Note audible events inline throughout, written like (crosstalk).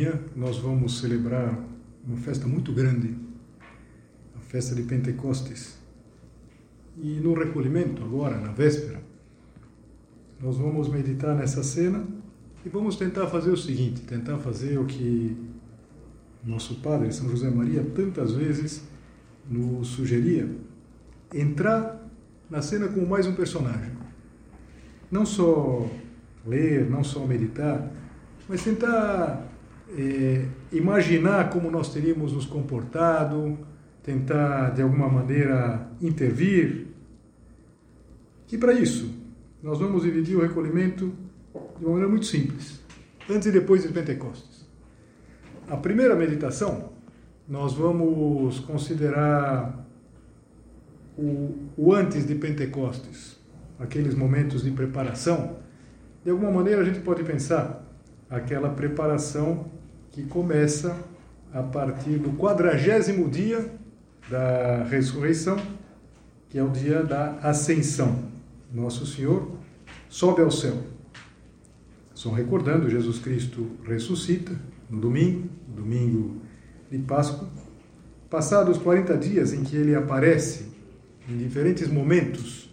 Amanhã nós vamos celebrar uma festa muito grande, a festa de Pentecostes. E no recolhimento, agora, na véspera, nós vamos meditar nessa cena e vamos tentar fazer o seguinte: tentar fazer o que nosso Padre, São José Maria, tantas vezes nos sugeria: entrar na cena com mais um personagem. Não só ler, não só meditar, mas tentar é, imaginar como nós teríamos nos comportado, tentar de alguma maneira intervir. E para isso, nós vamos dividir o recolhimento de uma maneira muito simples, antes e depois de Pentecostes. A primeira meditação, nós vamos considerar o, o antes de Pentecostes, aqueles momentos de preparação. De alguma maneira a gente pode pensar aquela preparação que começa a partir do quadragésimo dia da ressurreição, que é o dia da ascensão. Nosso Senhor sobe ao céu. Só recordando, Jesus Cristo ressuscita no domingo, domingo de Páscoa. Passados 40 dias em que ele aparece em diferentes momentos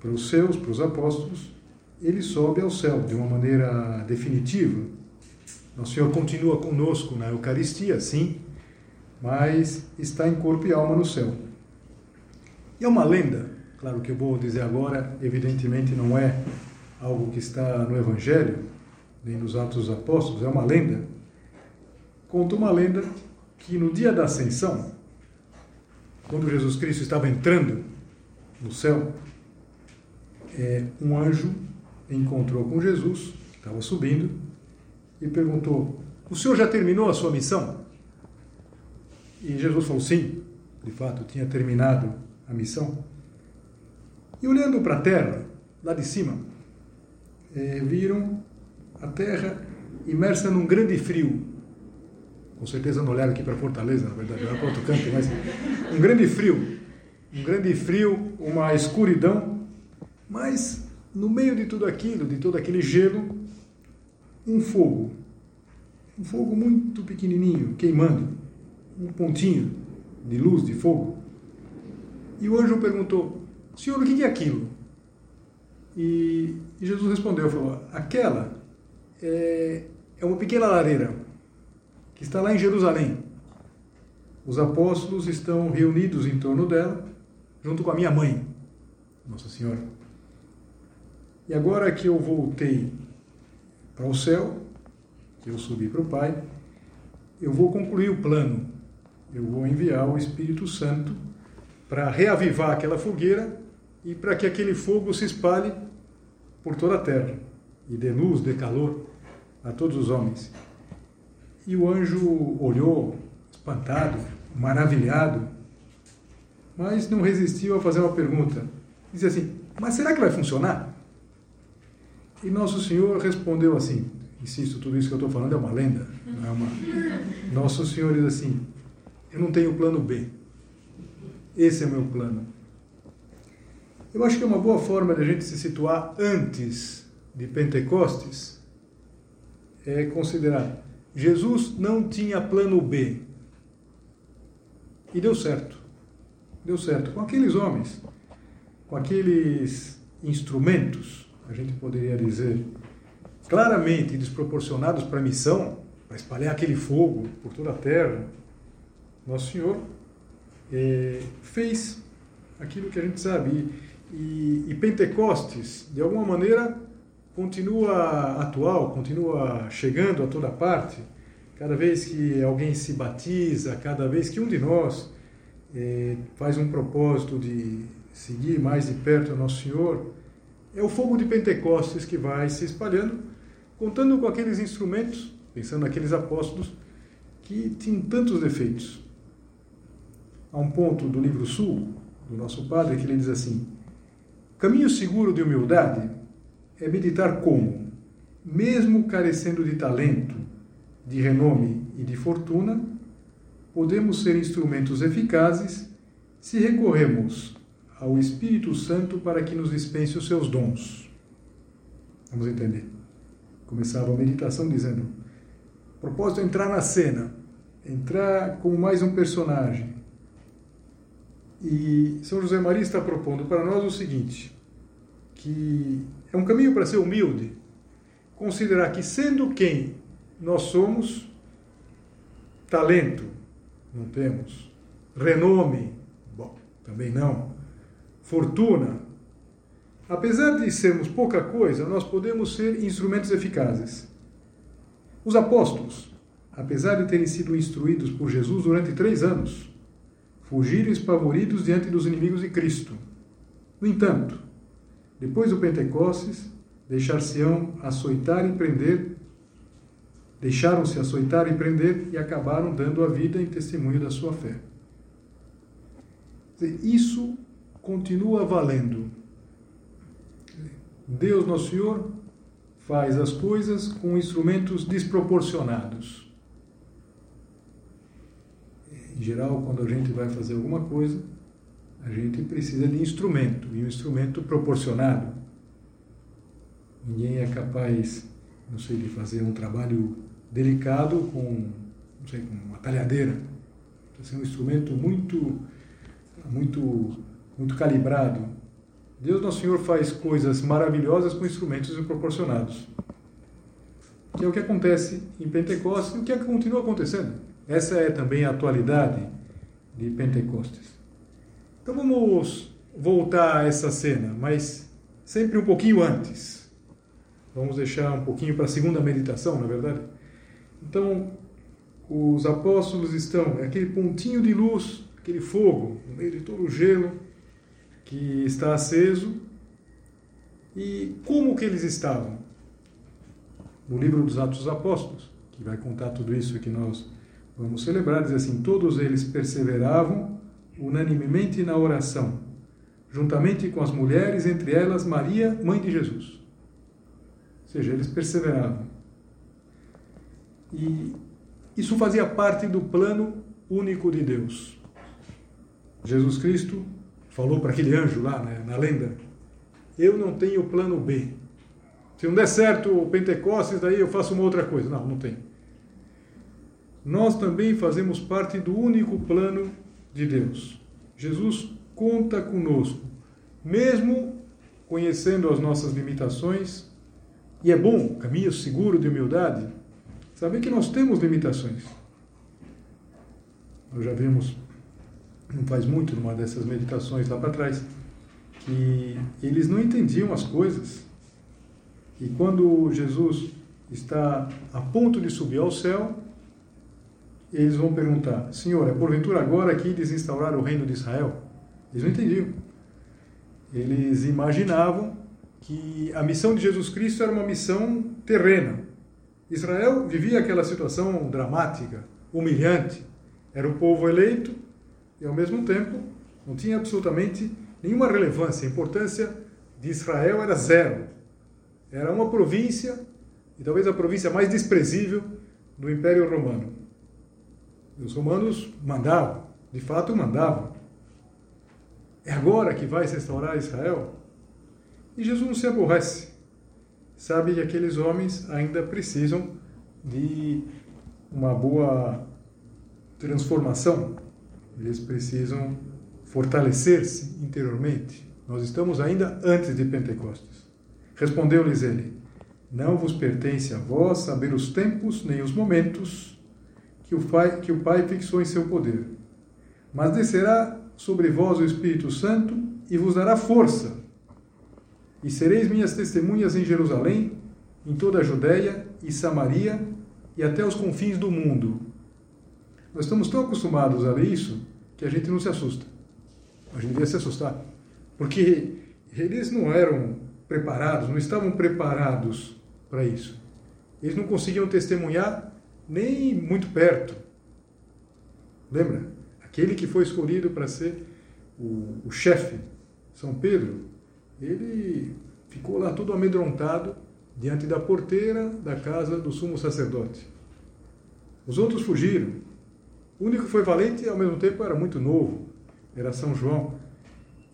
para os seus, para os apóstolos, ele sobe ao céu de uma maneira definitiva, o Senhor continua conosco na Eucaristia, sim, mas está em corpo e alma no céu. E é uma lenda, claro que eu vou dizer agora, evidentemente não é algo que está no Evangelho, nem nos Atos dos Apóstolos, é uma lenda. Conta uma lenda que no dia da ascensão, quando Jesus Cristo estava entrando no céu, é, um anjo encontrou com Jesus, que estava subindo, e perguntou: O senhor já terminou a sua missão? E Jesus falou: Sim, de fato, tinha terminado a missão. E olhando para a terra, lá de cima, eh, viram a terra imersa num grande frio. Com certeza não olharam aqui para Fortaleza, na verdade, olharam para outro canto, mas um grande frio. Um grande frio, uma escuridão, mas no meio de tudo aquilo, de todo aquele gelo, um fogo, um fogo muito pequenininho, queimando, um pontinho de luz, de fogo. E o anjo perguntou: Senhor, o que é aquilo? E, Jesus respondeu: falou, Aquela é, é uma pequena lareira que está lá em Jerusalém. Os apóstolos estão reunidos em torno dela, junto com a minha mãe, Nossa Senhora. E agora que eu voltei para o céu, eu subi para o Pai, eu vou concluir o plano. Eu vou enviar o Espírito Santo para reavivar aquela fogueira e para que aquele fogo se espalhe por toda a terra e dê luz, dê calor a todos os homens. E o anjo olhou, espantado, maravilhado, mas não resistiu a fazer uma pergunta. Dizia assim: Mas será que vai funcionar? E Nosso Senhor respondeu assim: insisto, tudo isso que eu estou falando é uma lenda. É uma... Nosso Senhor diz assim: eu não tenho plano B. Esse é o meu plano. Eu acho que é uma boa forma de a gente se situar antes de Pentecostes é considerar Jesus não tinha plano B. E deu certo. Deu certo com aqueles homens, com aqueles instrumentos a gente poderia dizer, claramente desproporcionados para a missão, para espalhar aquele fogo por toda a terra, Nosso Senhor é, fez aquilo que a gente sabe. E, e, e Pentecostes, de alguma maneira, continua atual, continua chegando a toda parte. Cada vez que alguém se batiza, cada vez que um de nós é, faz um propósito de seguir mais de perto o Nosso Senhor, é o fogo de Pentecostes que vai se espalhando, contando com aqueles instrumentos, pensando naqueles apóstolos que tinham tantos defeitos. Há um ponto do livro Sul, do nosso padre, que ele diz assim: Caminho seguro de humildade é meditar como, mesmo carecendo de talento, de renome e de fortuna, podemos ser instrumentos eficazes se recorremos ao Espírito Santo para que nos dispense os seus dons. Vamos entender. Começava a meditação dizendo: propósito é entrar na cena, entrar como mais um personagem. E São José Maria está propondo para nós o seguinte: que é um caminho para ser humilde, considerar que, sendo quem nós somos, talento não temos, renome, bom, também não, fortuna, apesar de sermos pouca coisa, nós podemos ser instrumentos eficazes. Os apóstolos, apesar de terem sido instruídos por Jesus durante três anos, fugiram espavoridos diante dos inimigos de Cristo. No entanto, depois do Pentecostes, deixar-se-ão açoitar e prender, deixaram-se açoitar e prender e acabaram dando a vida em testemunho da sua fé. Isso continua valendo. Deus, nosso Senhor, faz as coisas com instrumentos desproporcionados. Em geral, quando a gente vai fazer alguma coisa, a gente precisa de instrumento, e um instrumento proporcionado. Ninguém é capaz, não sei, de fazer um trabalho delicado com, não sei, com uma talhadeira. Precisa ser um instrumento muito, muito, muito calibrado. Deus Nosso Senhor faz coisas maravilhosas com instrumentos proporcionados. Que é o que acontece em Pentecostes e o que continua acontecendo. Essa é também a atualidade de Pentecostes. Então vamos voltar a essa cena, mas sempre um pouquinho antes. Vamos deixar um pouquinho para a segunda meditação, na é verdade? Então, os apóstolos estão, é aquele pontinho de luz, aquele fogo, no meio de todo o gelo que está aceso. E como que eles estavam? No livro dos Atos dos Apóstolos, que vai contar tudo isso que nós vamos celebrar, diz assim: Todos eles perseveravam unanimemente na oração, juntamente com as mulheres, entre elas Maria, mãe de Jesus. Ou seja, eles perseveravam. E isso fazia parte do plano único de Deus. Jesus Cristo falou para aquele anjo lá né, na lenda: Eu não tenho plano B. Se não der certo o Pentecostes, daí eu faço uma outra coisa. Não, não tem. Nós também fazemos parte do único plano de Deus. Jesus conta conosco, mesmo conhecendo as nossas limitações, e é bom, caminho seguro de humildade, saber que nós temos limitações. Nós já vimos, não faz muito, numa dessas meditações lá para trás, que eles não entendiam as coisas. E quando Jesus está a ponto de subir ao céu, eles vão perguntar: Senhor, é porventura agora aqui desinstaurar o reino de Israel? Eles não entendiam. Eles imaginavam que a missão de Jesus Cristo era uma missão terrena. Israel vivia aquela situação dramática, humilhante. Era o povo eleito e, ao mesmo tempo, não tinha absolutamente nenhuma relevância. A importância de Israel era zero. Era uma província, e talvez a província mais desprezível do Império Romano. Os romanos mandavam, de fato mandavam. É agora que vai se restaurar Israel? E Jesus não se aborrece. Sabe que aqueles homens ainda precisam de uma boa transformação. Eles precisam fortalecer-se interiormente. Nós estamos ainda antes de Pentecostes. Respondeu-lhes ele: Não vos pertence a vós saber os tempos nem os momentos que o Pai, que o pai fixou em seu poder. Mas descerá sobre vós o Espírito Santo e vos dará força. E sereis minhas testemunhas em Jerusalém, em toda a Judéia e Samaria e até os confins do mundo. Nós estamos tão acostumados a ler isso que a gente não se assusta. A gente devia se assustar. Porque eles não eram preparados, não estavam preparados para isso. Eles não conseguiam testemunhar nem muito perto. Lembra? Aquele que foi escolhido para ser o, o chefe, São Pedro, ele ficou lá todo amedrontado diante da porteira da casa do sumo sacerdote. Os outros fugiram. O único que foi valente, ao mesmo tempo, era muito novo, era São João.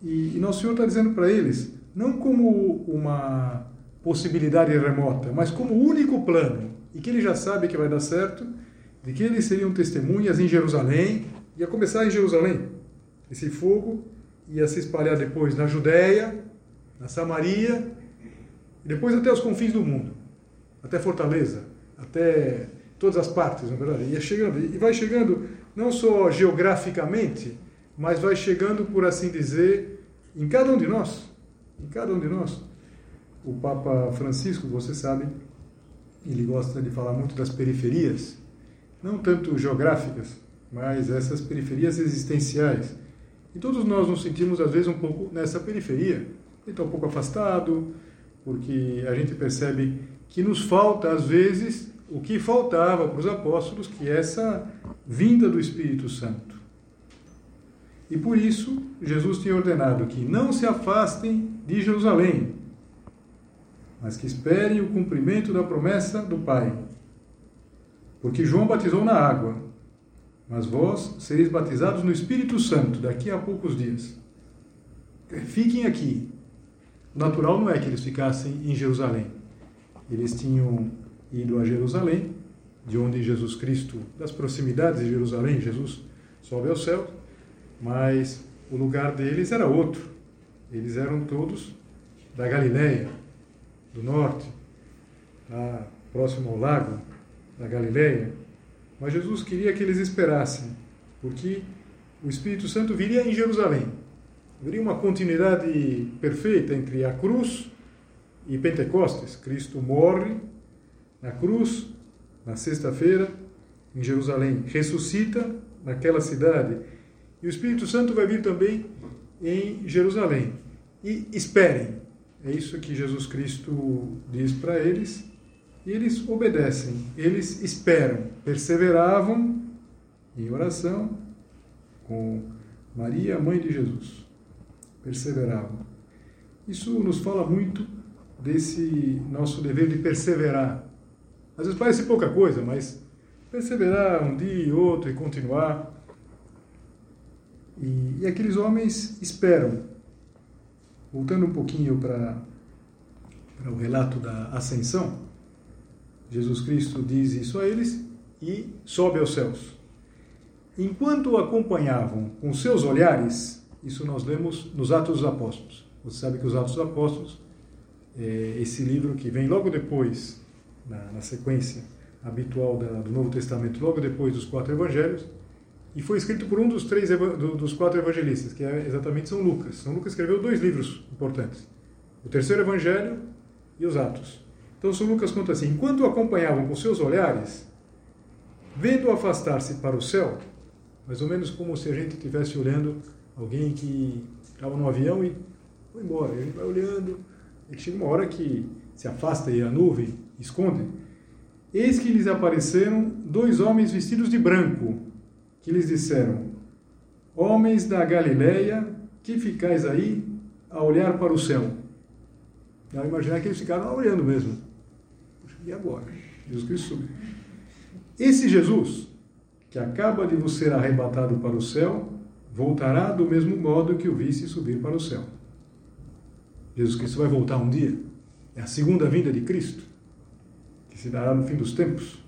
E, e Nosso Senhor está dizendo para eles, não como uma possibilidade remota, mas como único plano, e que ele já sabe que vai dar certo, de que eles seriam testemunhas em Jerusalém, ia começar em Jerusalém. Esse fogo ia se espalhar depois na Judéia, na Samaria, e depois até os confins do mundo, até Fortaleza, até todas as partes, na verdade. Ia chegando, e vai chegando não só geograficamente, mas vai chegando, por assim dizer, em cada um de nós. Em cada um de nós. O Papa Francisco, você sabe, ele gosta de falar muito das periferias, não tanto geográficas, mas essas periferias existenciais. E todos nós nos sentimos, às vezes, um pouco nessa periferia. Está um pouco afastado, porque a gente percebe que nos falta, às vezes, o que faltava para os apóstolos, que é essa vinda do Espírito Santo. E por isso, Jesus tinha ordenado que não se afastem de Jerusalém, mas que esperem o cumprimento da promessa do Pai. Porque João batizou na água, mas vós sereis batizados no Espírito Santo daqui a poucos dias. Fiquem aqui. O natural não é que eles ficassem em Jerusalém. Eles tinham ido a Jerusalém, de onde Jesus Cristo, das proximidades de Jerusalém, Jesus sobe ao céu, mas o lugar deles era outro. Eles eram todos da Galiléia, do norte, próximo ao lago da Galiléia. Mas Jesus queria que eles esperassem, porque o Espírito Santo viria em Jerusalém. Haveria uma continuidade perfeita entre a cruz e Pentecostes. Cristo morre na cruz, na sexta-feira, em Jerusalém. Ressuscita naquela cidade e o Espírito Santo vai vir também em Jerusalém. E esperem. É isso que Jesus Cristo diz para eles. E eles obedecem, eles esperam, perseveravam em oração com Maria, mãe de Jesus. Perseveravam. Isso nos fala muito desse nosso dever de perseverar. Às vezes parece pouca coisa, mas perseverar um dia e outro e continuar. E, e aqueles homens esperam. Voltando um pouquinho para, o relato da ascensão, Jesus Cristo diz isso a eles e sobe aos céus. Enquanto o acompanhavam com seus olhares, isso nós lemos nos Atos dos Apóstolos. Você sabe que os Atos dos Apóstolos é esse livro que vem logo depois, na, na sequência habitual da, do Novo Testamento, logo depois dos quatro evangelhos, e foi escrito por um dos três dos quatro evangelistas, que é exatamente São Lucas. São Lucas escreveu dois livros importantes: o terceiro Evangelho e os Atos. Então São Lucas conta assim: enquanto acompanhavam com seus olhares, vendo afastar-se para o céu, mais ou menos como se a gente estivesse olhando alguém que estava no avião e foi embora. E gente vai olhando, e chega uma hora que se afasta e a nuvem esconde. Eis que lhes apareceram dois homens vestidos de branco que lhes disseram: Homens da Galileia, que ficais aí a olhar para o céu? Dá imaginar que eles ficaram olhando mesmo. E agora? Jesus Cristo subiu. Esse Jesus, que acaba de vos ser arrebatado para o céu, voltará do mesmo modo que o visse subir para o céu. Jesus Cristo vai voltar um dia. É a segunda vinda de Cristo, se dará no fim dos tempos.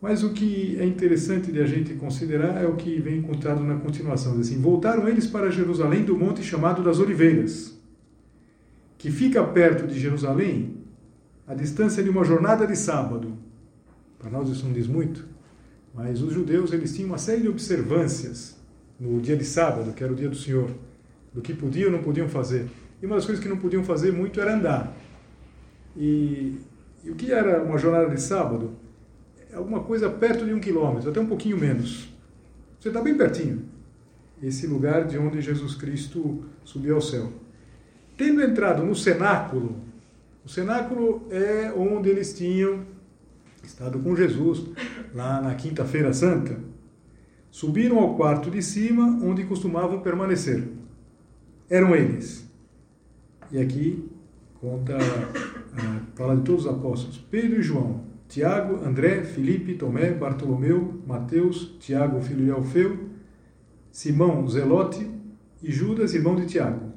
Mas o que é interessante de a gente considerar é o que vem encontrado na continuação. Diz assim, voltaram eles para Jerusalém do monte chamado das Oliveiras, que fica perto de Jerusalém, a distância de uma jornada de sábado. Para nós isso não diz muito, Mas os judeus eles tinham uma série de observâncias no dia de sábado, que era o dia do Senhor, do que podiam ou não podiam fazer. E uma das coisas que não podiam fazer muito era andar. E, e o que era uma jornada de sábado? É alguma coisa perto de um quilômetro, até um pouquinho menos. Você está bem pertinho. Esse lugar de onde Jesus Cristo subiu ao céu. Tendo entrado no cenáculo, o cenáculo é onde eles tinham estado com Jesus, lá na Quinta-feira Santa. Subiram ao quarto de cima, onde costumavam permanecer. Eram eles. E aqui conta, fala de todos os apóstolos: Pedro e João, Tiago, André, Felipe, Tomé, Bartolomeu, Mateus, Tiago, filho de Alfeu, Simão, Zelote e Judas, irmão de Tiago.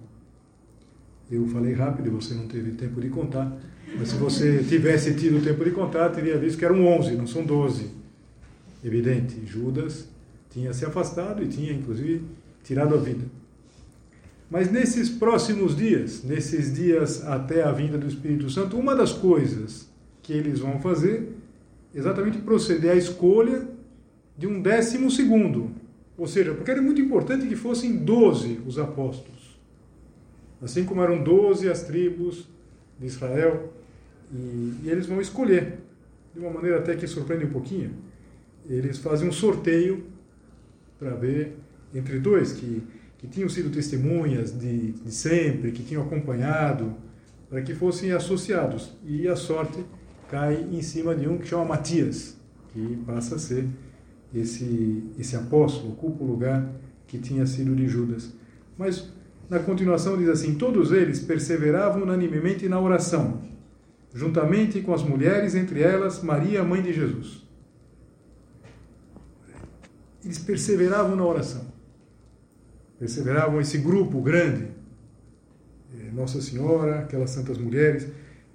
Eu falei rápido, você não teve tempo de contar, mas se você tivesse tido tempo de contar, teria visto que eram 11, não são 12. Evidente, Judas tinha se afastado e tinha, inclusive, tirado a vida. Mas nesses próximos dias, nesses dias até a vinda do Espírito Santo, uma das coisas que eles vão fazer é exatamente proceder à escolha de um décimo segundo. Ou seja, porque era muito importante que fossem doze os apóstolos. Assim como eram doze as tribos de Israel, e, e, eles vão escolher, de uma maneira até que surpreende um pouquinho. Eles fazem um sorteio para ver entre dois que, que tinham sido testemunhas de, de sempre, que tinham acompanhado, para que fossem associados. E a sorte cai em cima de um que chama Matias, que passa a ser esse, esse apóstolo, ocupa o lugar que tinha sido de Judas. Mas na continuação diz assim: Todos eles perseveravam unanimemente na oração, juntamente com as mulheres, entre elas Maria, mãe de Jesus. Eles perseveravam na oração. Perseveravam esse grupo grande. Eh, Nossa Senhora, aquelas santas mulheres.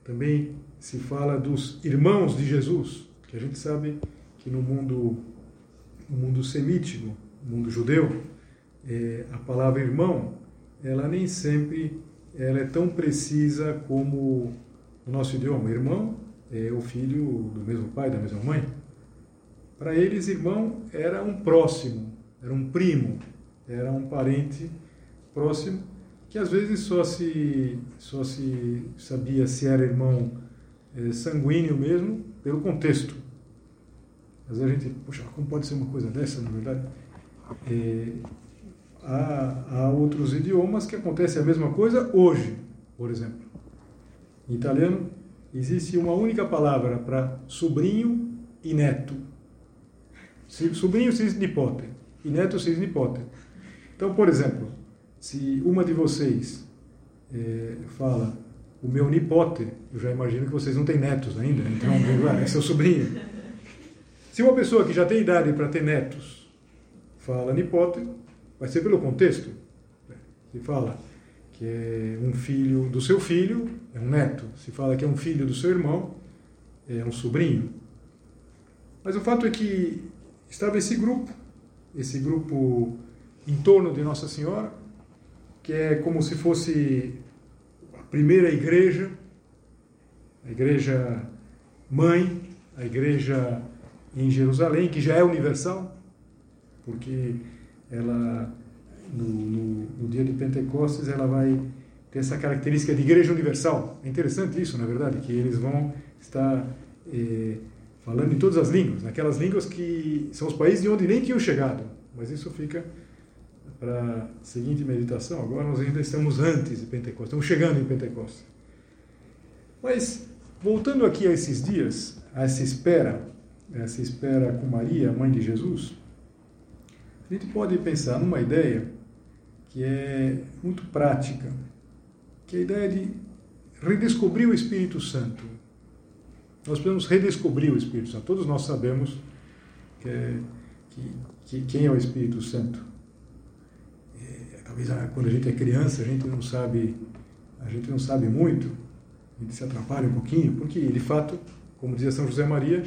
Também se fala dos irmãos de Jesus, que a gente sabe que no mundo, no mundo semítico, no mundo judeu, é, a palavra irmão ela nem sempre ela é tão precisa como o nosso idioma. Irmão é o filho do mesmo pai, da mesma mãe. Para eles, irmão era um próximo, era um primo, era um parente próximo que às vezes só se só se sabia se era irmão é, sanguíneo mesmo pelo contexto. Vezes a gente, poxa, como pode ser uma coisa dessa, na verdade? É, há, há outros idiomas que acontece a mesma coisa hoje, por exemplo. Em italiano, existe uma única palavra para sobrinho e neto. Sobrinho se diz nipote e neto nipote. Então, por exemplo, se uma de vocês é, fala o meu nipote, eu já imagino que vocês não têm netos ainda, então (laughs) é seu sobrinho. Se uma pessoa que já tem idade para ter netos fala nipote, vai ser pelo contexto. Se fala que é um filho do seu filho, é um neto. Se fala que é um filho do seu irmão, é um sobrinho. Mas o fato é que estava esse grupo, esse grupo em torno de Nossa Senhora, que é como se fosse a primeira igreja, a igreja mãe, a igreja em Jerusalém, que já é universal, porque ela no, no, no, dia de Pentecostes ela vai ter essa característica de igreja universal. É interessante isso, na verdade, que eles vão estar eh, falando em todas as línguas, naquelas línguas que são os países de onde nem tinham chegado. Mas isso fica para a seguinte meditação. Agora nós ainda estamos antes de Pentecostes, estamos chegando em Pentecostes. Mas voltando aqui a esses dias, a essa espera, essa espera com Maria, mãe de Jesus, a gente pode pensar numa ideia que é muito prática, que é a ideia de redescobrir o Espírito Santo. Nós podemos redescobrir o Espírito Santo. Todos nós sabemos que, é, que, que quem é o Espírito Santo. Talvez ah, quando a gente é criança a gente não sabe, a gente não sabe muito, a gente se atrapalha um pouquinho, porque de fato, como dizia São José Maria,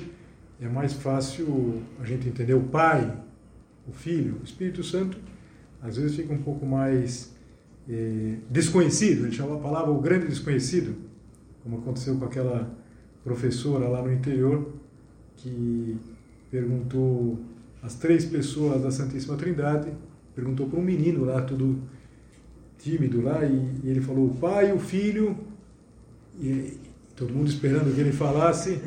é mais fácil a gente entender o Pai o Filho, o Espírito Santo, às vezes fica um pouco mais eh, desconhecido, ele chama a palavra o grande desconhecido, como aconteceu com aquela professora lá no interior, que perguntou às três pessoas da Santíssima Trindade, perguntou para um menino lá, todo tímido lá, e, e ele falou o Pai, o Filho, e todo mundo esperando que ele falasse,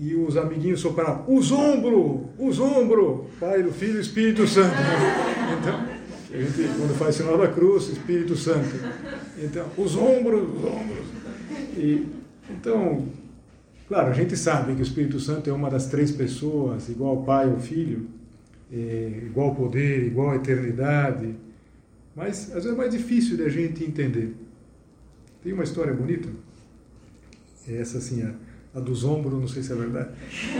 e os amiguinhos sopraram, os ombros, os ombros, Pai, o Filho o Espírito Santo. (laughs) Então, a gente, quando faz sinal da cruz, Espírito Santo. Então, os ombros, os ombros. E, então, claro, a gente sabe que o Espírito Santo é uma das três pessoas, igual ao Pai ou Filho, igual ao poder, igual eternidade, mas às vezes é mais difícil de a gente entender. Tem uma história bonita, essa assim, a, a dos ombros, não sei se é verdade,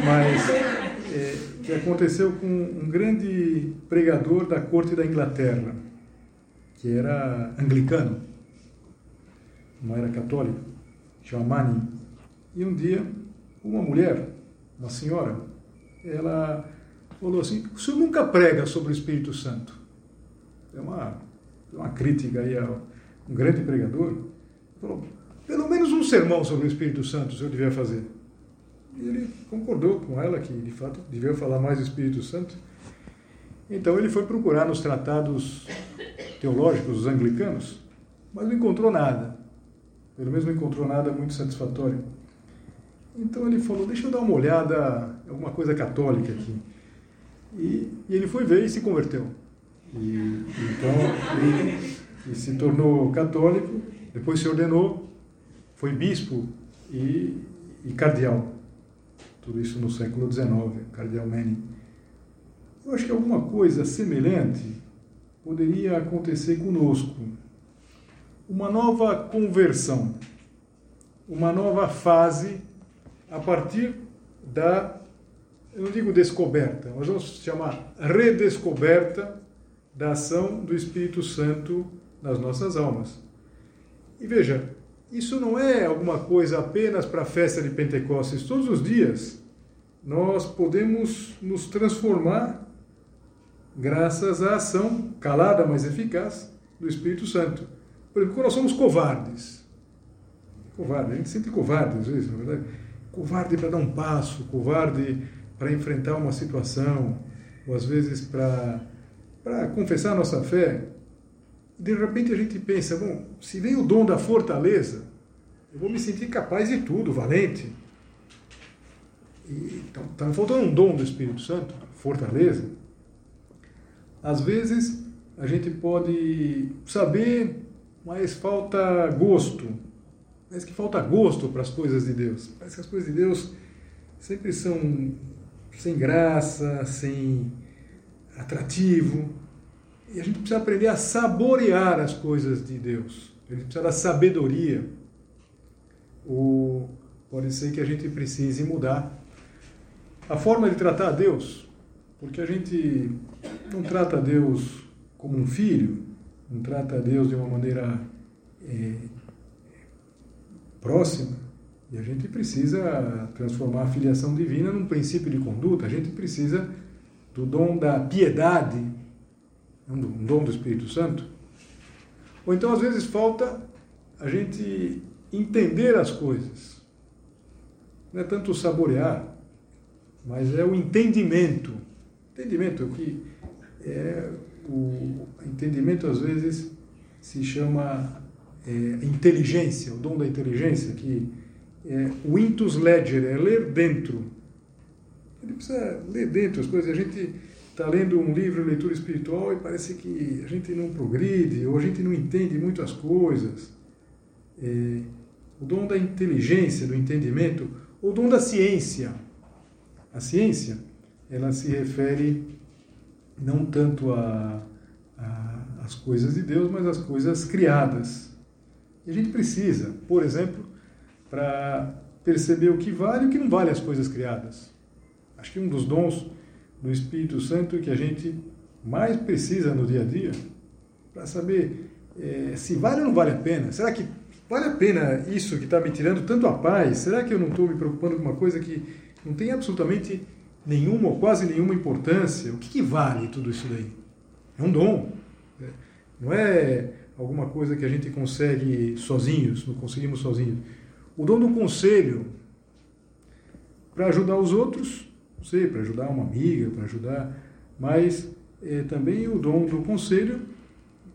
mas é, (laughs) que aconteceu com um grande pregador da corte da Inglaterra, que era anglicano, não era católico, chama Manning. E um dia, uma mulher, uma senhora, ela falou assim: o senhor nunca prega sobre o Espírito Santo? É uma, uma crítica aí a um grande pregador. Falou: pelo menos um sermão sobre o Espírito Santo o senhor devia fazer. E ele concordou com ela que, de fato, devia falar mais do Espírito Santo. Então ele foi procurar nos tratados teológicos dos anglicanos, mas não encontrou nada. Pelo menos não encontrou nada muito satisfatório. Então ele falou: Deixa eu dar uma olhada, alguma coisa católica aqui. E, e ele foi ver e se converteu. E, então ele, se tornou católico, depois se ordenou, foi bispo e, e cardeal. Tudo isso no século XIX, cardeal Manning. Eu acho que alguma coisa semelhante poderia acontecer conosco. Uma nova conversão, uma nova fase a partir da, eu não digo descoberta, mas vamos chamar redescoberta da ação do Espírito Santo nas nossas almas. E veja, isso não é alguma coisa apenas para a festa de Pentecostes. Todos os dias nós podemos nos transformar graças à ação calada, mas eficaz do Espírito Santo. Por exemplo, quando nós somos covardes, covarde, a gente se sente covarde às vezes, na verdade, covarde para dar um passo, covarde para enfrentar uma situação, ou às vezes para, para confessar nossa fé. De repente a gente pensa, bom, se vem o dom da fortaleza, eu vou me sentir capaz de tudo, valente. Então, está faltando um dom do Espírito Santo, fortaleza. Às vezes a gente pode saber, mas falta gosto. Parece que falta gosto para as coisas de Deus. Parece que as coisas de Deus sempre são sem graça, sem atrativo. E a gente precisa aprender a saborear as coisas de Deus. A gente precisa da sabedoria. Ou pode ser que a gente precise mudar a forma de tratar a Deus, porque a gente não trata a Deus como um filho, não trata a Deus de uma maneira é, próxima, e a gente precisa transformar a filiação divina num princípio de conduta, a gente precisa do dom da piedade, um dom do Espírito Santo. Ou então, às vezes, falta a gente entender as coisas. Não é tanto saborear, mas é o entendimento. Entendimento que é o entendimento às vezes se chama é, inteligência, o dom da inteligência, que é o intus legere, é ler dentro. Ele precisa ler dentro as coisas. A gente está lendo um livro, leitura espiritual, e parece que a gente não progride, ou a gente não entende muito as coisas. É, o dom da inteligência, do entendimento, o dom da ciência. A ciência, ela se refere não tanto a, a, as coisas de Deus, mas às coisas criadas. E a gente precisa, por exemplo, para perceber o que vale e o que não vale as coisas criadas. Acho que um dos dons do Espírito Santo que a gente mais precisa no dia a dia, para saber é, se vale ou não vale a pena. Será que vale a pena isso que está me tirando tanto a paz? Será que eu não estou me preocupando com uma coisa que não tem absolutamente nenhuma ou quase nenhuma importância. O que, que vale tudo isso daí? É um dom. Né? Não é alguma coisa que a gente consegue sozinhos, não conseguimos sozinhos. O dom do conselho para ajudar os outros não sei, para ajudar uma amiga, para ajudar, mas é, também o dom do conselho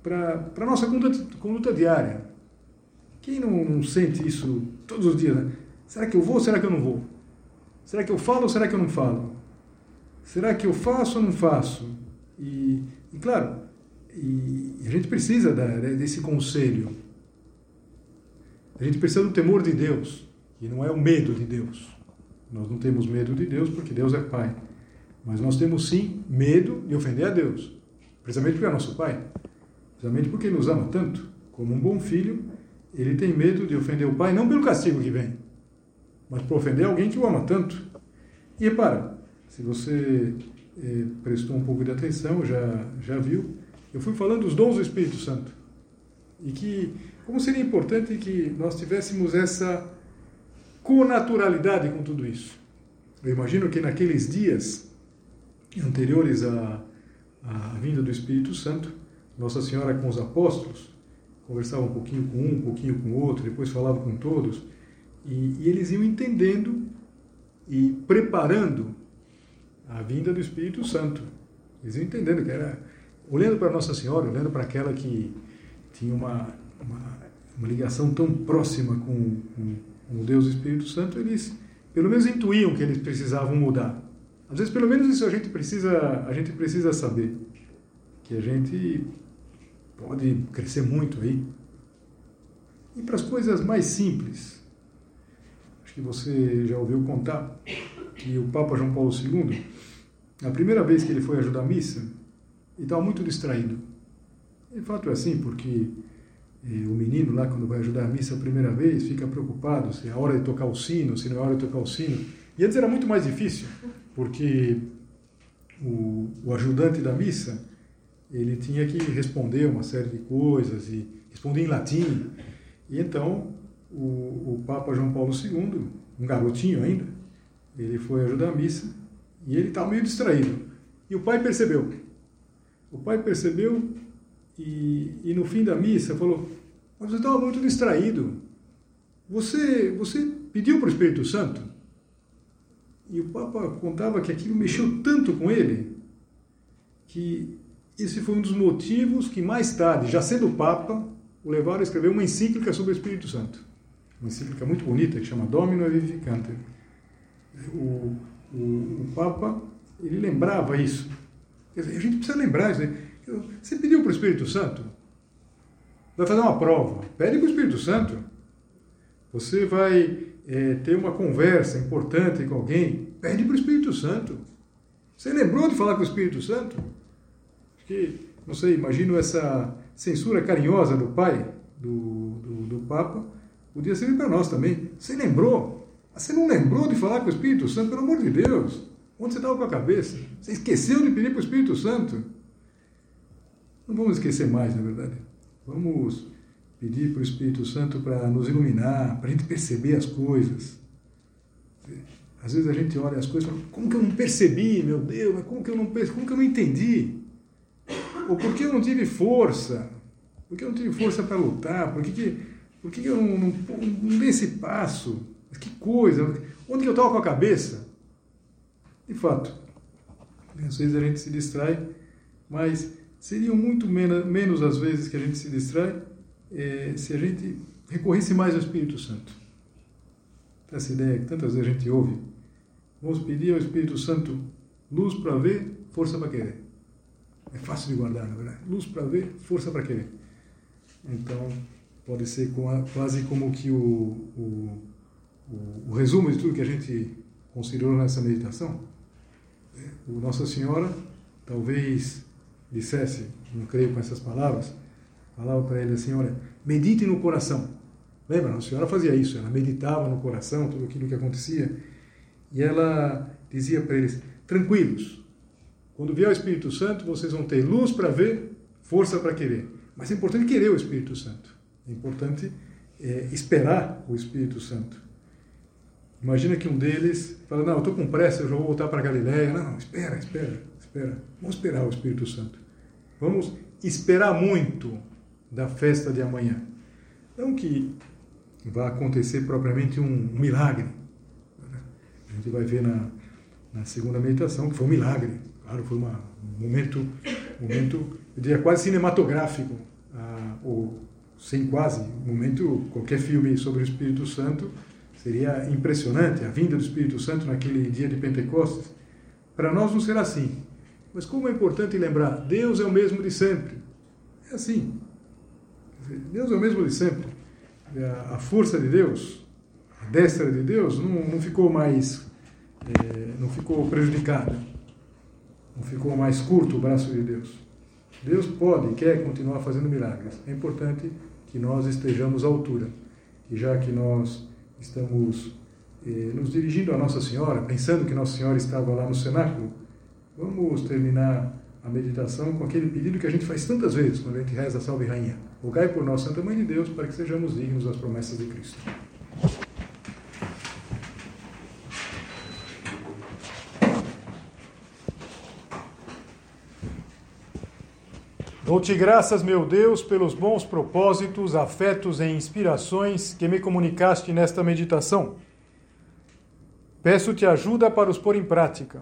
para a nossa conduta, conduta diária. Quem não, não, sente isso todos os dias? Né? Será que eu vou ou será que eu não vou? Será que eu falo ou será que eu não falo? Será que eu faço ou não faço? E, e claro, e a gente precisa da, desse conselho. A gente precisa do temor de Deus, que não é o medo de Deus. Nós não temos medo de Deus porque Deus é Pai. Mas nós temos sim medo de ofender a Deus, precisamente porque é nosso Pai, precisamente porque Ele nos ama tanto. Como um bom filho, ele tem medo de ofender o Pai, não pelo castigo que vem, mas por ofender alguém que o ama tanto. E repara, se você eh, prestou um pouco de atenção, já, já viu, eu fui falando dos dons do Espírito Santo. E que, como seria importante que nós tivéssemos essa conaturalidade com tudo isso. Eu imagino que naqueles dias anteriores à, à vinda do Espírito Santo, Nossa Senhora com os apóstolos, conversava um pouquinho com um, um pouquinho com o outro, depois falava com todos, e, e eles iam entendendo e preparando a vinda do Espírito Santo. Eles iam entendendo que era, olhando para Nossa Senhora, olhando para aquela que tinha uma, uma, uma ligação tão próxima com, com, com o Deus Espírito Santo, eles pelo menos intuíam que eles precisavam mudar. Às vezes, pelo menos isso a gente precisa, a gente precisa saber. Que a gente pode crescer muito aí. E para as coisas mais simples, acho que você já ouviu contar que o Papa João Paulo II, a primeira vez que ele foi ajudar a missa, ele estava muito distraído. E de fato é assim, porque o menino lá, quando vai ajudar a missa a primeira vez, fica preocupado se é a hora de tocar o sino, se não é a hora de tocar o sino. E antes era muito mais difícil, porque o, o ajudante da missa ele tinha que responder uma série de coisas e responder em latim. E então o, o Papa João Paulo II, um garotinho ainda, ele foi ajudar a missa e ele estava meio distraído. E o pai percebeu. O pai percebeu e, e no fim da missa falou: Mas você estava muito distraído. Você, você pediu para o Espírito Santo? E o Papa contava que aquilo mexeu tanto com ele que esse foi um dos motivos que mais tarde, já sendo Papa, o levaram a escrever uma encíclica sobre o Espírito Santo. Uma encíclica muito bonita que chama Domino Vivificante. O, o, o, Papa, ele lembrava isso. Dizer, a gente precisa lembrar isso. Né? Você pediu para o Espírito Santo? Vai fazer uma prova. Pede para o Espírito Santo. Você vai é, ter uma conversa importante com alguém? Pede para o Espírito Santo. Você lembrou de falar com o Espírito Santo? que, não sei, imagino essa censura carinhosa do pai, do, do, do Papa, podia servir para nós também. Você lembrou? Você não lembrou de falar com o Espírito Santo? Pelo amor de Deus! Onde você estava com a cabeça? Você esqueceu de pedir para o Espírito Santo? Não vamos esquecer mais, na verdade. Vamos pedir para o Espírito Santo para nos iluminar, para a gente perceber as coisas. Às vezes a gente olha as coisas e fala, como que eu não percebi, meu Deus, mas como que eu não, como que eu não entendi? Ou por que eu não tive força? Por que eu não tive força para lutar? Por que, que, por que, que eu não, não, não dei esse passo? Que coisa! Onde que eu estava com a cabeça? De fato, às vezes a gente se distrai, mas seriam muito menos, menos as vezes que a gente se distrai é, se a gente recorresse mais ao Espírito Santo. Essa ideia que tantas vezes a gente ouve. Vamos pedir ao Espírito Santo luz para ver, força para querer. É fácil de guardar, na verdade. Luz para ver, força para querer. Então, pode ser quase como que o, o, o, o resumo de tudo que a gente considerou nessa meditação. É, Nossa Senhora talvez dissesse, não creio com essas palavras, falava para ele assim, olha, medite no coração. Lembra, Nossa Senhora fazia isso, ela meditava no coração tudo aquilo que acontecia. E ela dizia para eles, tranquilos, quando vier o Espírito Santo, vocês vão ter luz para ver, força para querer. Mas é importante querer o Espírito Santo. É importante é, esperar o Espírito Santo. Imagina que um deles fala, não, eu estou com pressa, eu já vou voltar para Galiléia. Não, espera, espera, espera. Vamos esperar o Espírito Santo. Vamos esperar muito da festa de amanhã. Não que vai acontecer propriamente um milagre. A gente vai ver na, na segunda meditação, que foi um milagre. Claro, foi uma, um momento, momento, eu diria, quase cinematográfico, ah, ou sem quase, momento, qualquer filme sobre o Espírito Santo seria impressionante, a vinda do Espírito Santo naquele dia de Pentecostes. Para nós não será assim. Mas como é importante lembrar, Deus é o mesmo de sempre. É assim. Deus é o mesmo de sempre. A força de Deus, a destra de Deus, não, não ficou mais, é, não ficou prejudicada. Não ficou mais curto o braço de Deus. Deus pode e quer continuar fazendo milagres. É importante que nós estejamos à altura. E já que nós estamos eh, nos dirigindo a Nossa Senhora, pensando que Nossa Senhora estava lá no cenáculo, vamos terminar a meditação com aquele pedido que a gente faz tantas vezes quando a gente reza a Salve Rainha. Rogai por nós, Santa Mãe de Deus, para que sejamos dignos das promessas de Cristo. Dou-te graças, meu Deus, pelos bons propósitos, afetos e inspirações que me comunicaste nesta meditação. Peço-te ajuda para os pôr em prática.